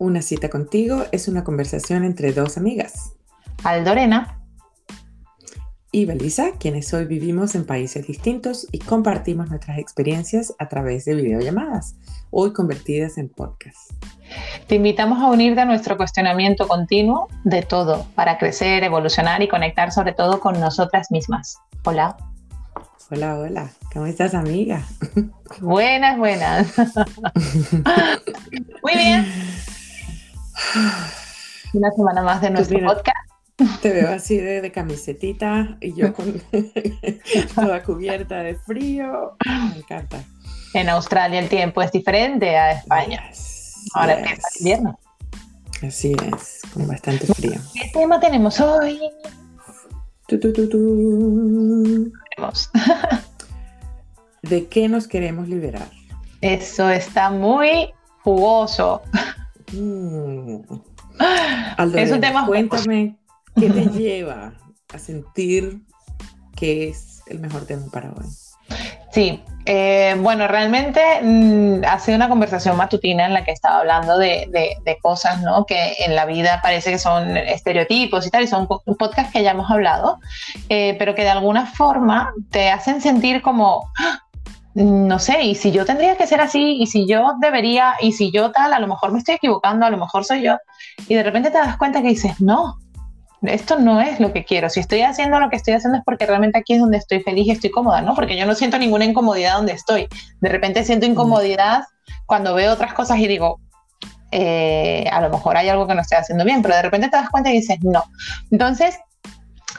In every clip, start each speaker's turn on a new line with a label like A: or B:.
A: Una cita contigo es una conversación entre dos amigas.
B: Aldorena
A: y Belisa, quienes hoy vivimos en países distintos y compartimos nuestras experiencias a través de videollamadas, hoy convertidas en podcast.
B: Te invitamos a unirte a nuestro cuestionamiento continuo de todo para crecer, evolucionar y conectar sobre todo con nosotras mismas. Hola.
A: Hola, hola. ¿Cómo estás, amiga?
B: Buenas, buenas. Muy bien. Una semana más de nuestro podcast.
A: Te veo así de, camisetita y yo con toda cubierta de frío. Me encanta.
B: En Australia el tiempo es diferente a España. Ahora empieza el invierno.
A: Así es, con bastante frío.
B: ¿Qué tema tenemos hoy?
A: ¿De qué nos queremos liberar?
B: Eso está muy jugoso.
A: Mm. es un tema Cuéntame ¿Qué te lleva a sentir que es el mejor tema para hoy?
B: Sí, eh, bueno, realmente mm, ha sido una conversación matutina en la que estaba hablando de, cosas, ¿no? Que en la vida parece que son estereotipos y tal, y son podcasts que ya hemos hablado, eh, pero que de alguna forma te hacen sentir como, ¡Ah! No sé, y si yo tendría que ser así, y si yo debería, y si yo tal, a lo mejor me estoy equivocando, a lo mejor soy yo, y de repente te das cuenta que dices, no, esto no es lo que quiero. Si estoy haciendo lo que estoy haciendo es porque realmente aquí es donde estoy feliz y estoy cómoda, ¿no? Porque yo no siento ninguna incomodidad donde estoy. De repente siento incomodidad cuando veo otras cosas y digo, eh, a lo mejor hay algo que no estoy haciendo bien, pero de repente te das cuenta y dices, no. Entonces,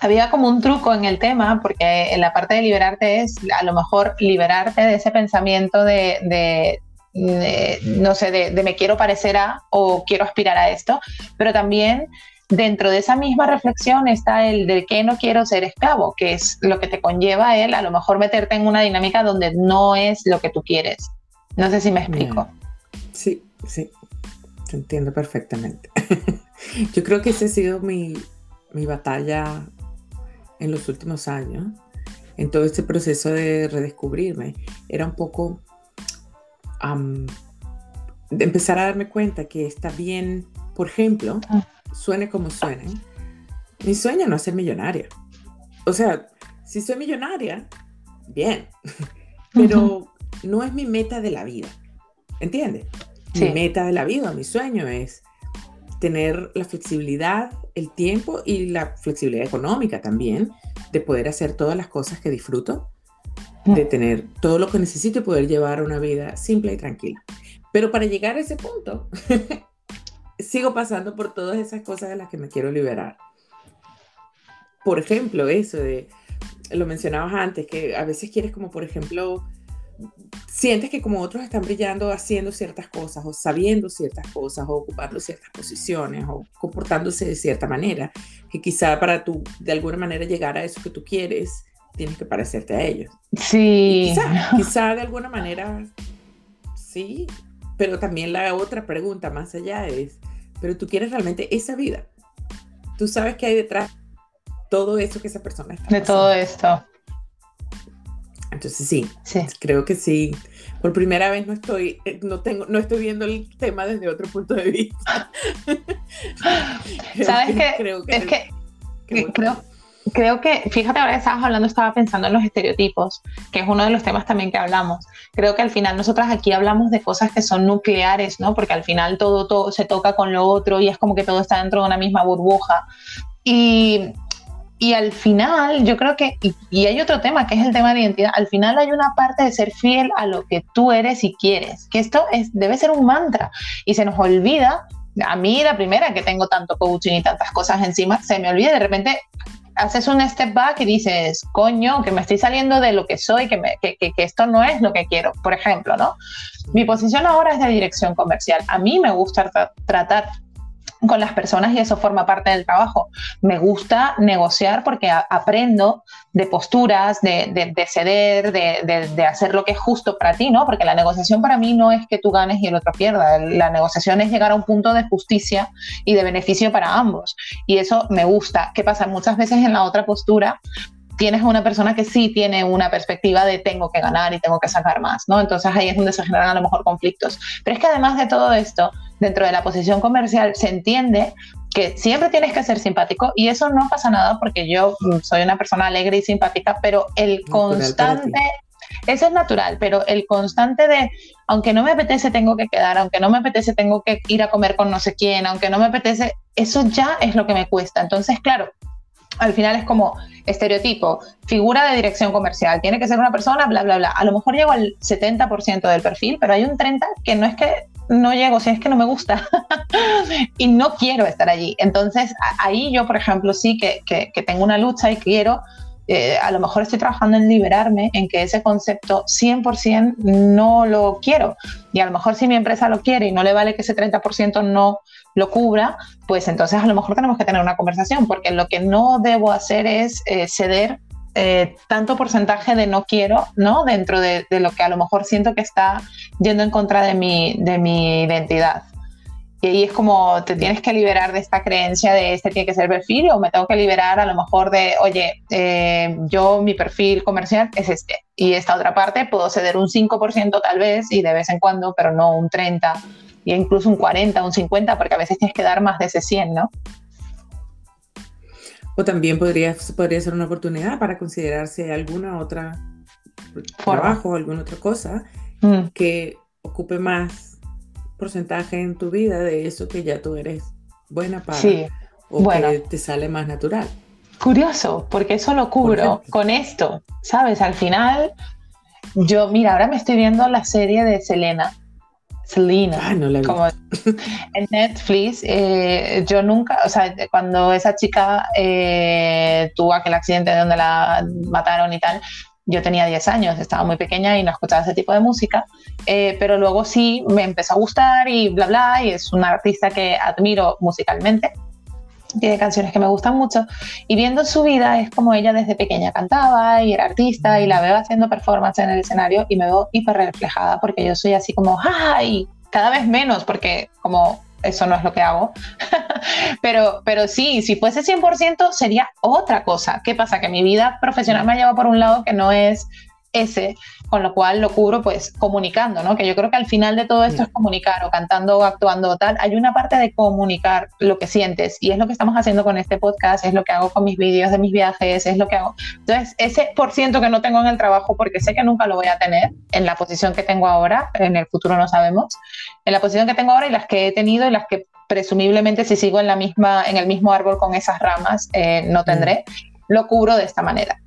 B: había como un truco en el tema, porque en la parte de liberarte es a lo mejor liberarte de ese pensamiento de, no sé, de, me quiero parecer a o quiero aspirar a esto, pero también dentro de esa misma reflexión está el de que no quiero ser esclavo, que es lo que te conlleva él a lo mejor meterte en una dinámica donde no es lo que tú quieres. No sé si me explico.
A: Sí, sí, te entiendo perfectamente. Yo creo que esa ha sido mi, batalla en los últimos años, en todo este proceso de redescubrirme. Era un poco de empezar a darme cuenta que está bien, por ejemplo, ah suene como suene, mi sueño no es ser millonaria. O sea, si soy millonaria, bien, pero no es mi meta de la vida. ¿Entiendes? Mi meta de la vida, mi sueño es tener la flexibilidad, el tiempo y la flexibilidad económica también de poder hacer todas las cosas que disfruto, de tener todo lo que necesito y poder llevar una vida simple y tranquila. Pero para llegar a ese punto, sigo pasando por todas esas cosas de las que me quiero liberar. Por ejemplo, eso de, lo mencionabas antes, que a veces quieres como, por ejemplo, sientes que como otros están brillando haciendo ciertas cosas o sabiendo ciertas cosas o ocupando ciertas posiciones o comportándose de cierta manera, que quizá para tú de alguna manera llegar a eso que tú quieres, tienes que parecerte a ellos.
B: Sí.
A: quizá, quizá de alguna manera, sí, pero también la otra pregunta más allá es, pero tú quieres realmente esa vida. Tú sabes que hay detrás todo eso que esa persona está.
B: De todo esto.
A: Entonces sí, sí, creo que sí. Por primera vez no estoy, eh, no tengo, no estoy viendo el tema desde otro punto de vista.
B: ¿Sabes qué? Creo que, es que, creo, creo que, fíjate, ahora que estabas hablando, estaba pensando en los estereotipos, que es uno de los temas también que hablamos. Creo que al final nosotras aquí hablamos de cosas que son nucleares, ¿no? Porque al final todo, todo se toca con lo otro y es como que todo está dentro de una misma burbuja. Y, y al final, yo creo que, y, y, hay otro tema que es el tema de identidad, al final hay una parte de ser fiel a lo que tú eres y quieres, que esto es, debe ser un mantra y se nos olvida a mí la primera que tengo tanto coaching y tantas cosas encima, se me olvida de repente haces un step back y dices, coño, que me estoy saliendo de lo que soy, que, que, que, esto no es lo que quiero. Por ejemplo, ¿no? Mi posición ahora es de dirección comercial. A mí me gusta tratar con las personas y eso forma parte del trabajo. Me gusta negociar porque aprendo de posturas, de, ceder, de, hacer lo que es justo para ti, ¿no? Porque la negociación para mí no es que tú ganes y el otro pierda. La negociación es llegar a un punto de justicia y de beneficio para ambos. Y eso me gusta. ¿Qué pasa? Muchas veces en la otra postura tienes una persona que sí tiene una perspectiva de tengo que ganar y tengo que sacar más, ¿no? Entonces ahí es donde se generan a lo mejor conflictos. Pero es que además de todo esto, dentro de la posición comercial se entiende que siempre tienes que ser simpático y eso no pasa nada porque yo mm, soy una persona alegre y simpática, pero el constante, eso es natural, pero el constante de, aunque no me apetece, tengo que quedar, aunque no me apetece, tengo que ir a comer con no sé quién, aunque no me apetece, eso ya es lo que me cuesta. Entonces, claro, al final es como estereotipo, figura de dirección comercial, tiene que ser una persona, bla, bla, bla. A lo mejor llego al 70% del perfil, pero hay un 30% que no es que no llego, si es que no me gusta y no quiero estar allí. Entonces, ahí yo, por ejemplo, sí que, que, tengo una lucha y quiero, eh, a lo mejor estoy trabajando en liberarme, en que ese concepto 100% no lo quiero. Y a lo mejor si mi empresa lo quiere y no le vale que ese 30% no lo cubra, pues entonces a lo mejor tenemos que tener una conversación, porque lo que no debo hacer es eh, ceder eh, tanto porcentaje de no quiero, ¿no? Dentro de, lo que a lo mejor siento que está yendo en contra de mi, de mi identidad. Y ahí es como te tienes que liberar de esta creencia de este tiene que ser perfil o me tengo que liberar a lo mejor de, oye, eh, yo mi perfil comercial es este y esta otra parte puedo ceder un 5% tal vez y de vez en cuando, pero no un 30% y incluso un 40, un 50, porque a veces tienes que dar más de ese 100, ¿no?
A: O también podría, podría ser una oportunidad para considerarse alguna otra trabajo o alguna otra cosa mm. que ocupe más porcentaje en tu vida de eso que ya tú eres buena para sí. o bueno. que te sale más natural.
B: Curioso, porque eso lo cubro con esto, ¿sabes? Al final, yo, mira, ahora me estoy viendo la serie de Selena, Selena. Ah, no la como en Netflix, eh, yo nunca, o sea, cuando esa chica eh, tuvo aquel accidente donde la mataron y tal, yo tenía 10 años, estaba muy pequeña y no escuchaba ese tipo de música, eh, pero luego sí me empezó a gustar y bla, bla, y es una artista que admiro musicalmente tiene canciones que me gustan mucho y viendo su vida es como ella desde pequeña cantaba y era artista y la veo haciendo performance en el escenario y me veo hiper reflejada porque yo soy así como ¡ay! cada vez menos porque como eso no es lo que hago. pero, pero sí, si fuese 100% sería otra cosa. ¿Qué pasa? Que mi vida profesional me ha llevado por un lado que no es ese, con lo cual lo cubro pues comunicando, ¿no? Que yo creo que al final de todo esto es comunicar o cantando o actuando o tal. Hay una parte de comunicar lo que sientes y es lo que estamos haciendo con este podcast, es lo que hago con mis vídeos de mis viajes, es lo que hago. Entonces, ese por ciento que no tengo en el trabajo porque sé que nunca lo voy a tener en la posición que tengo ahora, en el futuro no sabemos, en la posición que tengo ahora y las que he tenido y las que presumiblemente si sigo en la misma en el mismo árbol con esas ramas eh, no tendré, lo cubro de esta manera.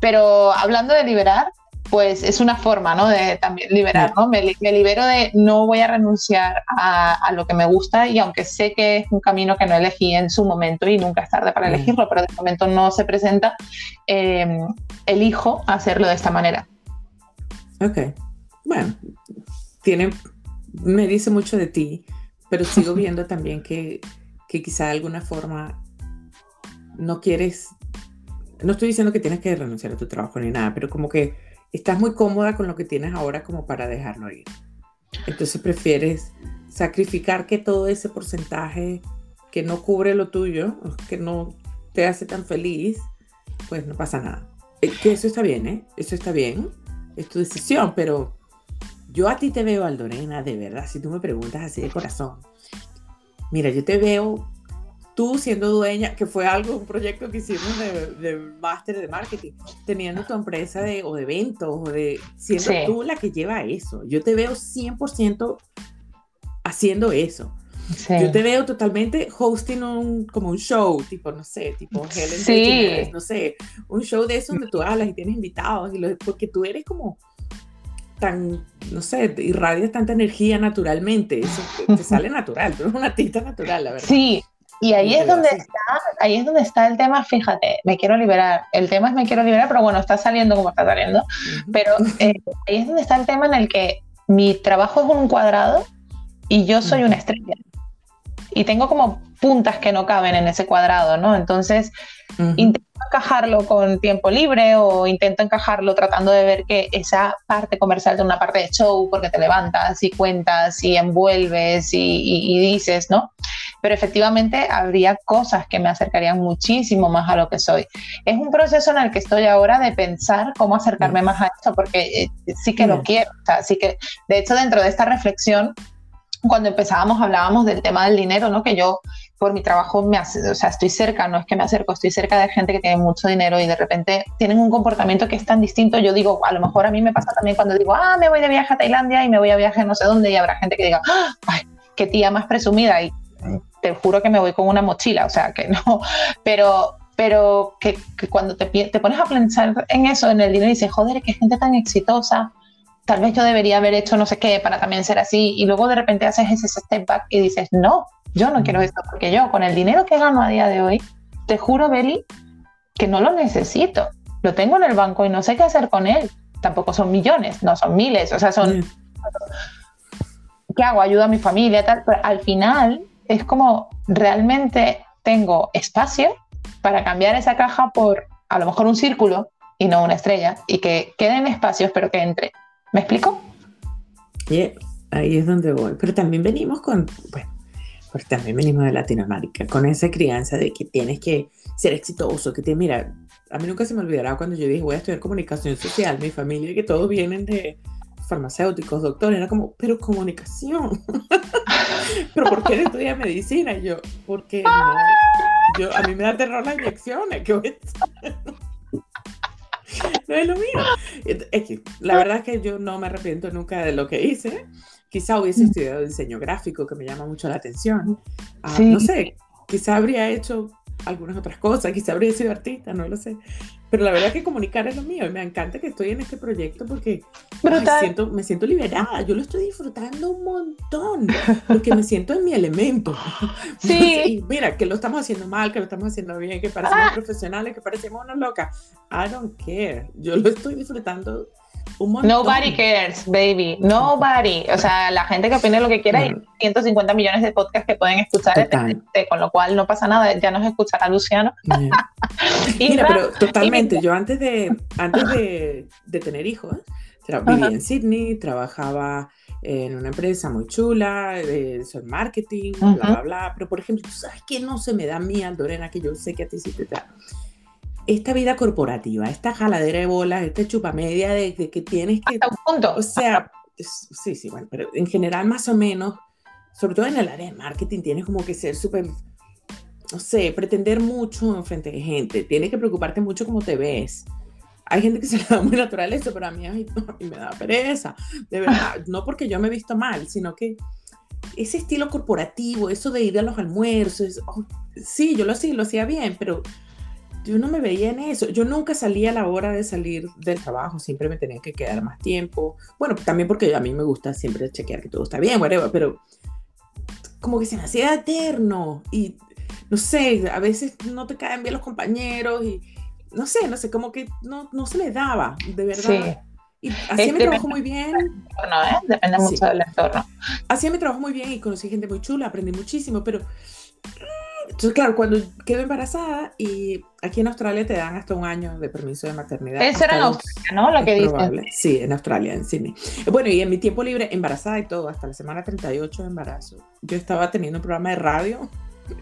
B: Pero hablando de liberar, pues es una forma, ¿no? De también liberar, ¿no? Me, libero de no voy a renunciar a, lo que me gusta y aunque sé que es un camino que no elegí en su momento y nunca es tarde para elegirlo, pero de momento no se presenta, em, elijo hacerlo de esta manera.
A: Ok, bueno, tiene, me dice mucho de ti, pero sigo viendo también que, que quizá de alguna forma no quieres, no estoy diciendo que tienes que renunciar a tu trabajo ni nada, pero como que estás muy cómoda con lo que tienes ahora como para dejarlo ir. Entonces prefieres sacrificar que todo ese porcentaje que no cubre lo tuyo, que no te hace tan feliz, pues no pasa nada. Eh, eso está bien, ¿eh? Eso está bien, es tu decisión, pero yo a ti te veo, Aldorena, de verdad, si tú me preguntas así de corazón. Mira, yo te veo tú siendo dueña, que fue algo, un proyecto que hicimos de, de máster de marketing, teniendo tu empresa de, o de eventos, o de, siendo tú la que lleva eso. Yo te veo 100% haciendo eso. Yo te veo totalmente hosting un, como un show, tipo, no sé, tipo Helen sí. no sé, un show de eso donde tú hablas y tienes invitados, y porque tú eres como tan, no sé, irradias tanta energía naturalmente, eso te, te sale natural, tú eres una artista natural, la verdad.
B: Sí, y ahí es donde está, ahí es donde está el tema, fíjate, me quiero liberar. El tema es me quiero liberar, pero bueno, está saliendo como está saliendo. Pero eh, ahí es donde está el tema en el que mi trabajo es un cuadrado y yo soy una estrella. Y tengo como puntas que no caben en ese cuadrado, ¿no? Entonces, intento encajarlo con tiempo libre o intento encajarlo tratando de ver que esa parte comercial de una parte de show, porque te levantas y cuentas y envuelves y dices, ¿no? Pero efectivamente habría cosas que me acercarían muchísimo más a lo que soy. Es un proceso en el que estoy ahora de pensar cómo acercarme más a esto, porque eh, sí que lo quiero, o sea, sí que, de hecho, dentro de esta reflexión, cuando empezábamos hablábamos del tema del dinero, ¿no? Que yo por mi trabajo me hace, o sea, estoy cerca, no es que me acerco, estoy cerca de gente que tiene mucho dinero y de repente tienen un comportamiento que es tan distinto. Yo digo, a lo mejor a mí me pasa también cuando digo, ah, me voy de viaje a Tailandia y me voy a viaje no sé dónde y habrá gente que diga, ah, ay, qué tía más presumida y te juro que me voy con una mochila, o sea, que no, pero pero que, que cuando te, te, pones a pensar en eso, en el dinero, y dices, joder, qué gente tan exitosa, tal vez yo debería haber hecho no sé qué para también ser así, y luego de repente haces ese step back y dices, no, yo no quiero esto, porque yo con el dinero que gano a día de hoy, te juro, Beli, que no lo necesito. Lo tengo en el banco y no sé qué hacer con él. Tampoco son millones, no son miles, o sea, son... ¿Qué hago? Ayudo a mi familia, tal, pero al final es como realmente tengo espacio para cambiar esa caja por a lo mejor un círculo y no una estrella y que queden espacios pero que entre. ¿Me explico?
A: Yeah, ahí es donde voy. Pero también venimos con, bueno, pues también venimos de Latinoamérica, con esa crianza de que tienes que ser exitoso, que te, mira, a mí nunca se me olvidará cuando yo dije voy a estudiar comunicación social, mi familia, que todos vienen de farmacéuticos, doctores, era como, pero comunicación. pero ¿por qué no estudias medicina? Y yo, porque no, yo, a mí me da terror las inyecciones, ¿qué voy No es lo mío. la verdad es que yo no me arrepiento nunca de lo que hice. Quizá hubiese estudiado diseño gráfico, que me llama mucho la atención. Ah, no sé, quizá habría hecho algunas otras cosas, quizá habría sido artista, no lo sé. Pero la verdad es que comunicar es lo mío y me encanta que estoy en este proyecto porque me siento, me siento liberada, yo lo estoy disfrutando un montón, porque me siento en mi elemento. Sí. Y mira, que lo estamos haciendo mal, que lo estamos haciendo bien, que parecemos ah. profesionales, que parecemos una loca. I don't care, yo lo estoy disfrutando
B: Nobody cares, baby. Nobody. O sea, la gente que opine lo que quiera, hay 150 millones de podcasts que pueden escuchar, este, con lo cual no pasa nada, ya nos escuchará Luciano.
A: Mira, pero totalmente. Yo antes de, antes de, de tener hijos, vivía en Sydney, trabajaba en una empresa muy chula, de marketing, bla, bla, bla. Pero, por ejemplo, sabes qué no se me da a mí, Lorena, que yo sé que a ti sí te da? Esta vida corporativa, esta jaladera de bolas, esta chupamedia de, de que tienes que...
B: Hasta un punto.
A: O sea, sí, sí, bueno, pero en general más o menos, sobre todo en el área de marketing, tienes como que ser súper, no sé, pretender mucho en frente de gente, tienes que preocuparte mucho cómo te ves. Hay gente que se le da muy natural eso, pero a mí, a mí me da pereza, de verdad, no porque yo me he visto mal, sino que ese estilo corporativo, eso de ir a los almuerzos, oh, sí, yo lo hacía, lo hacía bien, pero yo no me veía en eso. Yo nunca salía a la hora de salir del trabajo, siempre me tenía que quedar más tiempo. Bueno, también porque a mí me gusta siempre chequear que todo está bien, whatever, pero como que se me hacía eterno y no sé, a veces no te caen bien los compañeros y no sé, no sé, como que no, no se me daba, de verdad. Sí. Y hacía mi trabajo muy bien.
B: ¿eh? Depende mucho del entorno.
A: Hacía mi trabajo muy bien y conocí gente muy chula, aprendí muchísimo, pero entonces, claro, cuando quedo embarazada y aquí en Australia te dan hasta un año de permiso de maternidad.
B: Eso era en Australia, ¿no? Lo que dices.
A: Sí, en Australia, en Sydney. Bueno, y en mi tiempo libre, embarazada y todo, hasta la semana 38 de embarazo, yo estaba teniendo un programa de radio.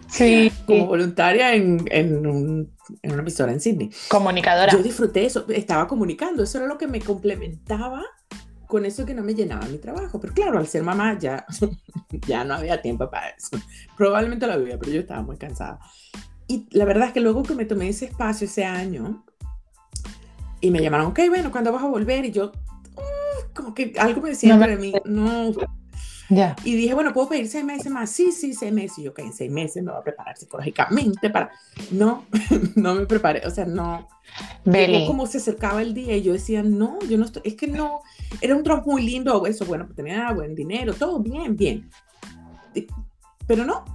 B: Sí.
A: Como voluntaria en, en, un, en una emisora en Sydney.
B: Comunicadora.
A: Yo disfruté eso, estaba comunicando, eso era lo que me complementaba con eso que no me llenaba mi trabajo. Pero claro, al ser mamá ya, ya no había tiempo para eso. Probablemente lo había, pero yo estaba muy cansada. Y la verdad es que luego que me tomé ese espacio ese año y me llamaron, ok, bueno, ¿cuándo vas a volver? Y yo, uh, como que algo me decía para mí, no.
B: Ya
A: Y dije, bueno, ¿puedo pedir seis meses más? Sí, sí, seis meses. Y yo, ok, en seis meses me voy a preparar psicológicamente para... No, no me preparé, o sea, no. Como se acercaba el día y yo decía, no, yo no estoy, es que no, era un trabajo muy lindo, eso, bueno, tenía buen dinero, todo bien, bien. Pero no,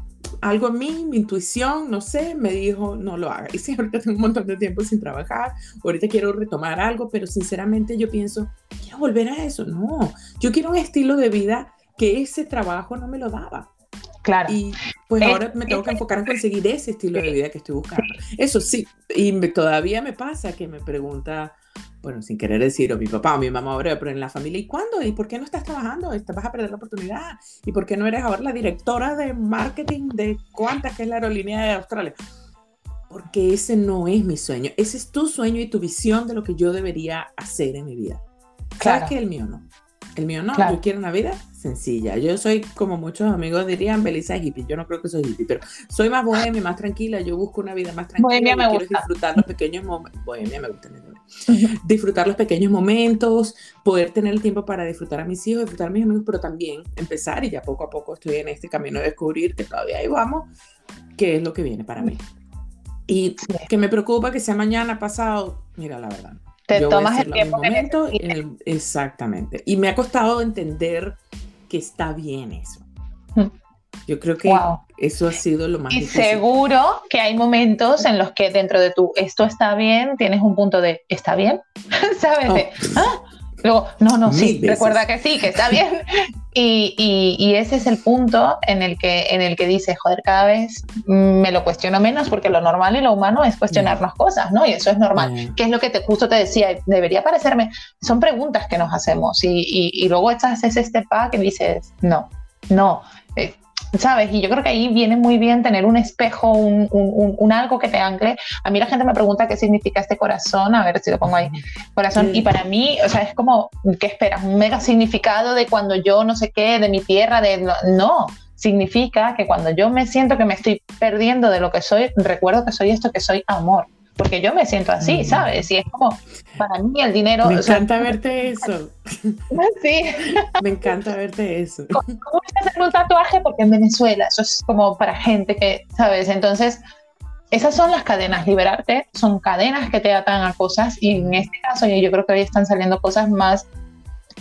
A: algo en mí, mi intuición, no sé, me dijo, no lo haga. Y sí, ahorita tengo un montón de tiempo sin trabajar, ahorita quiero retomar algo, pero sinceramente yo pienso, quiero volver a eso. No, yo quiero un estilo de vida que ese trabajo no me lo daba.
B: Claro.
A: Y pues ahora me tengo que enfocar en conseguir ese estilo de vida que estoy buscando. Eso sí, y todavía me pasa que me pregunta, bueno, sin querer decir, o mi papá o mi mamá ahora, pero en la familia, ¿y cuándo? ¿Y por qué no estás trabajando? ¿Vas a perder la oportunidad? ¿Y por qué no eres ahora la directora de marketing de cuántas que es la aerolínea de Australia? Porque ese no es mi sueño. Ese es tu sueño y tu visión de lo que yo debería hacer en mi vida. Claro. ¿Sabes que el mío no? El mío no, yo quiero una vida sencilla. Yo soy, como muchos amigos dirían, Belisa hippie. Yo no creo que soy hippie, pero soy más bohemia, más tranquila. Yo busco una vida más tranquila.
B: Bohemia me
A: quiero disfrutar los pequeños momentos. Bohemia me gusta. disfrutar los pequeños momentos, poder tener el tiempo para disfrutar a mis hijos, disfrutar a mis amigos, pero también empezar y ya poco a poco estoy en este camino de descubrir que todavía ahí vamos, qué es lo que viene para mí. Y que me preocupa que sea mañana, pasado, mira, la verdad.
B: Te tomas el tiempo.
A: Momento, exactamente. Y me ha costado entender que está bien eso. Mm. Yo creo que eso ha sido lo más
B: y seguro que hay momentos en los que dentro de tu esto está bien, tienes un punto de ¿está bien? ¿Sabes? Oh. ¿ah? Luego, no, no, sí, recuerda que sí, que está bien. Y, y, ese es el punto en el, que, en el que dices, joder, cada vez me lo cuestiono menos porque lo normal y lo humano es cuestionarnos cosas, ¿no? Y eso es normal. ¿Qué es lo que te, justo te decía? Debería parecerme, son preguntas que nos hacemos y, y, luego echas ese step back y dices, no, no, eh, ¿sabes? Y yo creo que ahí viene muy bien tener un espejo, un, un, un, algo que te ancle. A mí la gente me pregunta qué significa este corazón, a ver si lo pongo ahí, corazón. Y para mí, o sea, es como, ¿qué esperas? Un mega significado de cuando yo no sé qué, de mi tierra, de... No, significa que cuando yo me siento que me estoy perdiendo de lo que soy, recuerdo que soy esto, que soy amor porque yo me siento así, ¿sabes? Y es como, para mí el dinero...
A: Me encanta verte eso.
B: Sí.
A: Me encanta verte eso.
B: ¿Cómo, a hacer un tatuaje? Porque en Venezuela, eso es como para gente que, ¿sabes? Entonces, esas son las cadenas, liberarte, son cadenas que te atan a cosas y en este caso yo creo que hoy están saliendo cosas más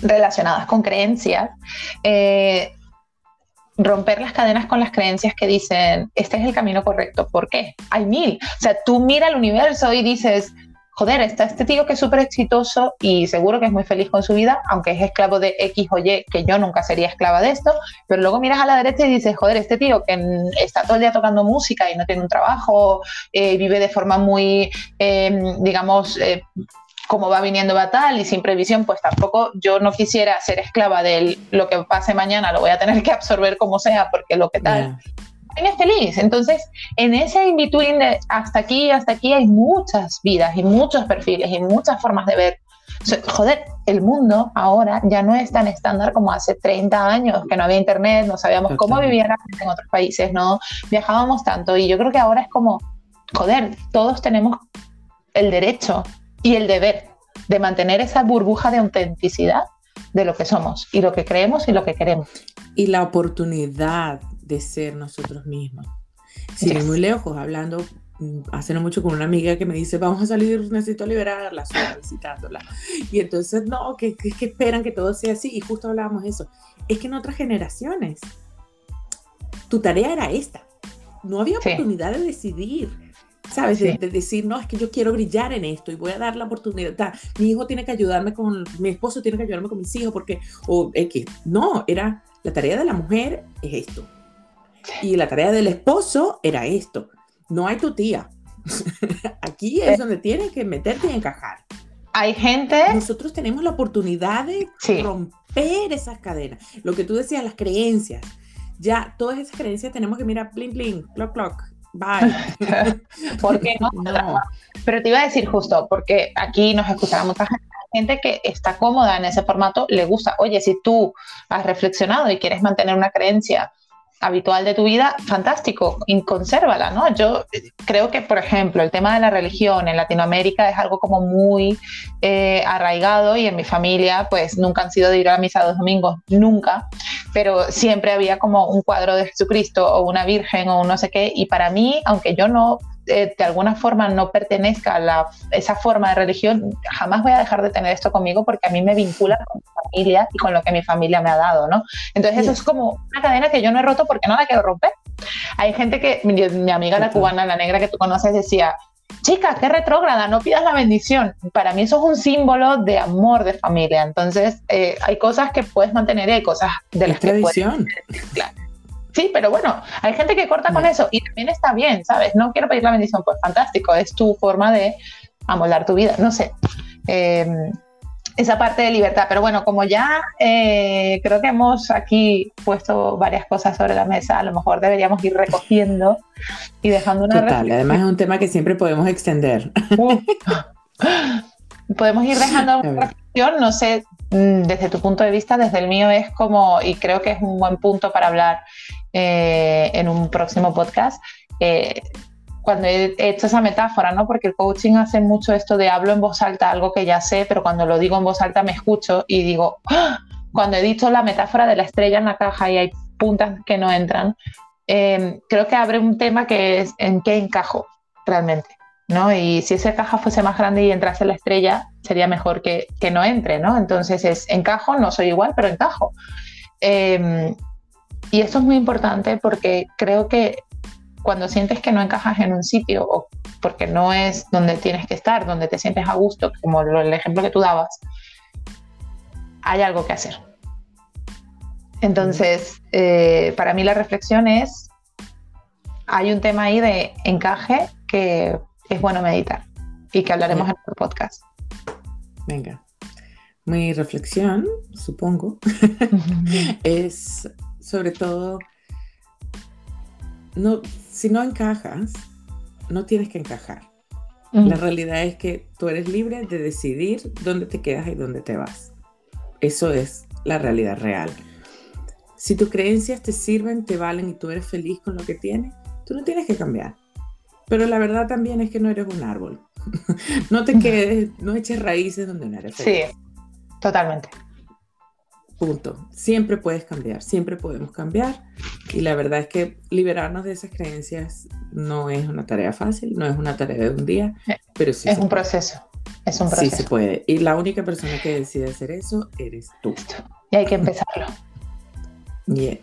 B: relacionadas con creencias. Eh, romper las cadenas con las creencias que dicen, este es el camino correcto. ¿Por qué? Hay mil. O sea, tú mira el universo y dices, joder, está este tío que es súper exitoso y seguro que es muy feliz con su vida, aunque es esclavo de X o Y, que yo nunca sería esclava de esto, pero luego miras a la derecha y dices, joder, este tío que está todo el día tocando música y no tiene un trabajo, eh, vive de forma muy, eh, digamos, eh, como va viniendo va tal y sin previsión, pues tampoco yo no quisiera ser esclava de lo que pase mañana, lo voy a tener que absorber como sea, porque lo que tal. Yeah. feliz. Entonces, en ese in-between de hasta aquí, hasta aquí, hay muchas vidas y muchos perfiles y muchas formas de ver. Joder, el mundo ahora ya no es tan estándar como hace 30 años, que no había internet, no sabíamos cómo vivían en otros países, no viajábamos tanto. Y yo creo que ahora es como, joder, todos tenemos el derecho y el deber de mantener esa burbuja de autenticidad de lo que somos y lo que creemos y lo que queremos.
A: Y la oportunidad de ser nosotros mismos. Sin ir muy lejos, hablando mm, hace no mucho con una amiga que me dice, vamos a salir, necesito liberarla, visitándola. Y entonces, no, que, que, que, esperan que todo sea así. Y justo hablábamos eso. Es que en otras generaciones, tu tarea era esta. No había oportunidad de decidir. ¿Sabes? De, decir, no, es que yo quiero brillar en esto y voy a dar la oportunidad. Mi hijo tiene que ayudarme con, mi esposo tiene que ayudarme con mis hijos porque, o X. No, era, la tarea de la mujer es esto. Y la tarea del esposo era esto. No hay tu tía. Aquí es donde tienes que meterte y encajar.
B: Hay gente.
A: Nosotros tenemos la oportunidad de romper esas cadenas. Lo que tú decías, las creencias. Ya todas esas creencias tenemos que mirar, bling, bling, clock, clock Bye.
B: ¿Por qué no? Pero te iba a decir justo, porque aquí nos escuchará mucha gente que está cómoda en ese formato, le gusta. Oye, si tú has reflexionado y quieres mantener una creencia habitual de tu vida, fantástico, y consérvala, ¿no? Yo creo que, por ejemplo, el tema de la religión en Latinoamérica es algo como muy eh, arraigado y en mi familia, pues nunca han sido de ir a la misa los domingos, nunca, pero siempre había como un cuadro de Jesucristo o una virgen o no sé qué, y para mí, aunque yo no eh, de alguna forma no pertenezca a la, esa forma de religión, jamás voy a dejar de tener esto conmigo porque a mí me vincula con mi familia y con lo que mi familia me ha dado, ¿no? Entonces eso es como una cadena que yo no he roto porque no la quiero romper. Hay gente que, mi, amiga la cubana, la negra que tú conoces, decía, chica, qué retrógrada, no pidas la bendición. Para mí eso es un símbolo de amor de familia. Entonces, eh, hay cosas que puedes mantener y hay cosas de las que puedes. Claro. Sí, pero bueno, hay gente que corta con eso y también está bien, ¿sabes? No quiero pedir la bendición, pues fantástico, es tu forma de amoldar tu vida, no sé. Eh, esa parte de libertad, pero bueno, como ya eh, creo que hemos aquí puesto varias cosas sobre la mesa, a lo mejor deberíamos ir recogiendo y dejando una...
A: Total, además es un tema que siempre podemos extender.
B: podemos ir dejando una reflexión, no sé mm, desde tu punto de vista, desde el mío es como, y creo que es un buen punto para hablar eh, en un próximo podcast, eh, cuando he hecho esa metáfora, ¿no? Porque el coaching hace mucho esto de hablo en voz alta, algo que ya sé, pero cuando lo digo en voz alta me escucho y digo, ¡Ah! cuando he dicho la metáfora de la estrella en la caja y hay puntas que no entran, em, creo que abre un tema que es en qué encajo realmente, ¿no? Y si esa caja fuese más grande y entrase la estrella, sería mejor que, que no entre, ¿no? Entonces es encajo, no soy igual, pero encajo. Em, y esto es muy importante porque creo que cuando sientes que no encajas en un sitio o porque no es donde tienes que estar, donde te sientes a gusto, como el ejemplo que tú dabas, hay algo que hacer. Entonces, eh, para mí la reflexión es, hay un tema ahí de encaje que es bueno meditar y que hablaremos en otro podcast.
A: Venga. Mi reflexión, supongo, es sobre todo, no, si no encajas, no tienes que encajar. La realidad es que tú eres libre de decidir dónde te quedas y dónde te vas. Eso es la realidad real. Si tus creencias te sirven, te valen y tú eres feliz con lo que tienes, tú no tienes que cambiar. Pero la verdad también es que no eres un árbol. no te quedes, no eches raíces donde no eres
B: feliz. Sí, totalmente.
A: Punto. Siempre puedes cambiar, siempre podemos cambiar. Y la verdad es que liberarnos de esas creencias no es una tarea fácil, no es una tarea de un día, eh, pero sí.
B: Es un proceso. Es un proceso.
A: Sí se puede. Y la única persona que decide hacer eso eres tú.
B: Y hay que empezarlo.
A: Yeah.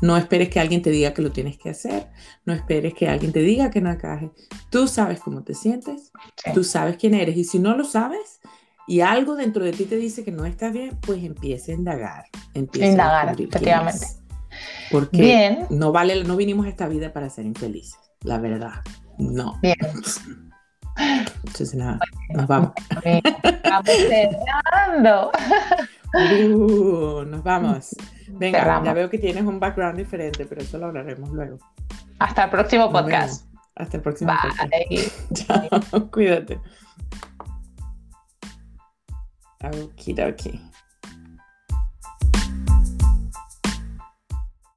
A: No esperes que alguien te diga que lo tienes que hacer. No esperes que alguien te diga que no encaje. Tú sabes cómo te sientes. Tú sabes quién eres. Y si no lo sabes y algo dentro de ti te dice que no está bien, pues empieza a indagar. Empieza
B: indagar, efectivamente.
A: Porque bien. no vale, no vinimos a esta vida para ser infelices. La verdad. No.
B: Bien.
A: Entonces nada, nos vamos. Uh, nos vamos. Venga, ya veo que tienes un background diferente, pero eso lo hablaremos luego.
B: Hasta el próximo podcast.
A: Hasta el próximo podcast. Chao, cuídate. Okie dokie.